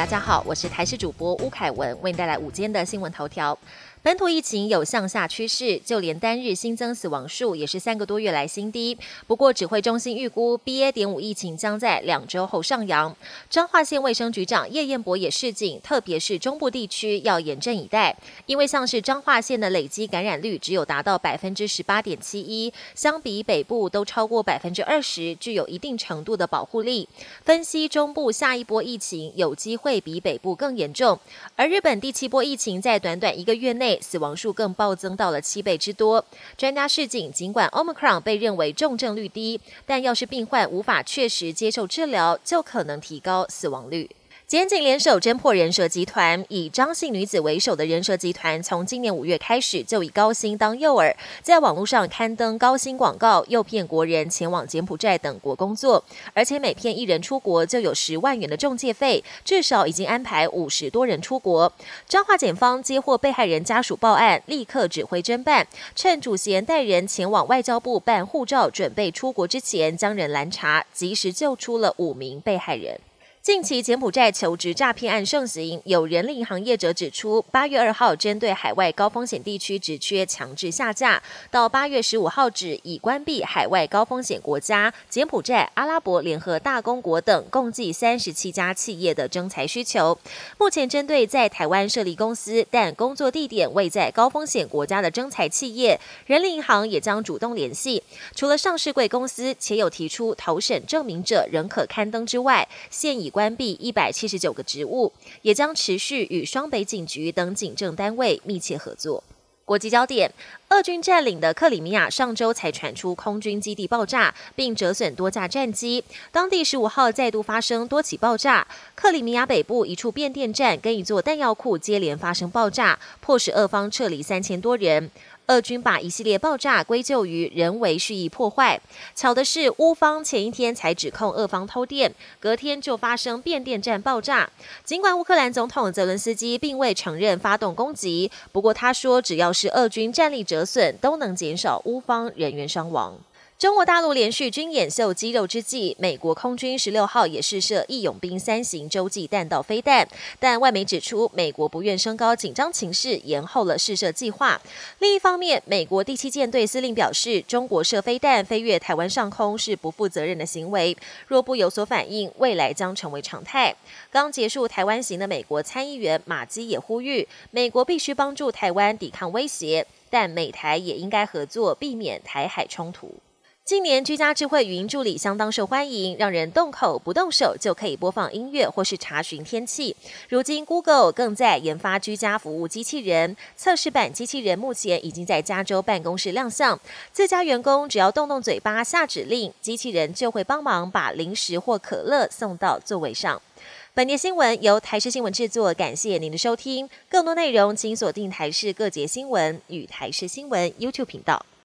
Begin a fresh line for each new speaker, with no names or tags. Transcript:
大家好，我是台视主播吴凯文，为您带来午间的新闻头条。本土疫情有向下趋势，就连单日新增死亡数也是三个多月来新低。不过，指挥中心预估 BA. 点五疫情将在两周后上扬。彰化县卫生局长叶彦博也示警，特别是中部地区要严阵以待，因为像是彰化县的累积感染率只有达到百分之十八点七一，相比北部都超过百分之二十，具有一定程度的保护力。分析中部下一波疫情有机会比北部更严重，而日本第七波疫情在短短一个月内。死亡数更暴增到了七倍之多。专家示警，尽管 Omicron 被认为重症率低，但要是病患无法确实接受治疗，就可能提高死亡率。检警联手侦破人蛇集团，以张姓女子为首的人蛇集团，从今年五月开始就以高薪当诱饵，在网络上刊登高薪广告，诱骗国人前往柬埔寨等国工作，而且每骗一人出国就有十万元的中介费，至少已经安排五十多人出国。彰化检方接获被害人家属报案，立刻指挥侦办，趁主嫌带人前往外交部办护照，准备出国之前，将人拦查，及时救出了五名被害人。近期柬埔寨求职诈骗案盛行，有人力行业者指出，八月二号针对海外高风险地区职缺强制下架，到八月十五号止已关闭海外高风险国家柬埔寨、阿拉伯联合大公国等共计三十七家企业的征才需求。目前针对在台湾设立公司但工作地点未在高风险国家的征才企业，人力银行也将主动联系，除了上市贵公司且有提出投审证明者仍可刊登之外，现已关闭一百七十九个职务，也将持续与双北警局等警政单位密切合作。国际焦点：俄军占领的克里米亚上周才传出空军基地爆炸，并折损多架战机。当地十五号再度发生多起爆炸，克里米亚北部一处变电站跟一座弹药库接连发生爆炸，迫使俄方撤离三千多人。俄军把一系列爆炸归咎于人为蓄意破坏。巧的是，乌方前一天才指控俄方偷电，隔天就发生变电站爆炸。尽管乌克兰总统泽伦斯基并未承认发动攻击，不过他说，只要是俄军战力折损，都能减少乌方人员伤亡。中国大陆连续军演秀肌肉之际，美国空军十六号也试射义勇兵三型洲际弹道飞弹，但外媒指出，美国不愿升高紧张情势，延后了试射计划。另一方面，美国第七舰队司令表示，中国射飞弹飞越台湾上空是不负责任的行为，若不有所反应，未来将成为常态。刚结束台湾行的美国参议员马基也呼吁，美国必须帮助台湾抵抗威胁，但美台也应该合作，避免台海冲突。近年居家智慧语音助理相当受欢迎，让人动口不动手就可以播放音乐或是查询天气。如今，Google 更在研发居家服务机器人，测试版机器人目前已经在加州办公室亮相。自家员工只要动动嘴巴下指令，机器人就会帮忙把零食或可乐送到座位上。本节新闻由台视新闻制作，感谢您的收听。更多内容请锁定台视各节新闻与台视新闻 YouTube 频道。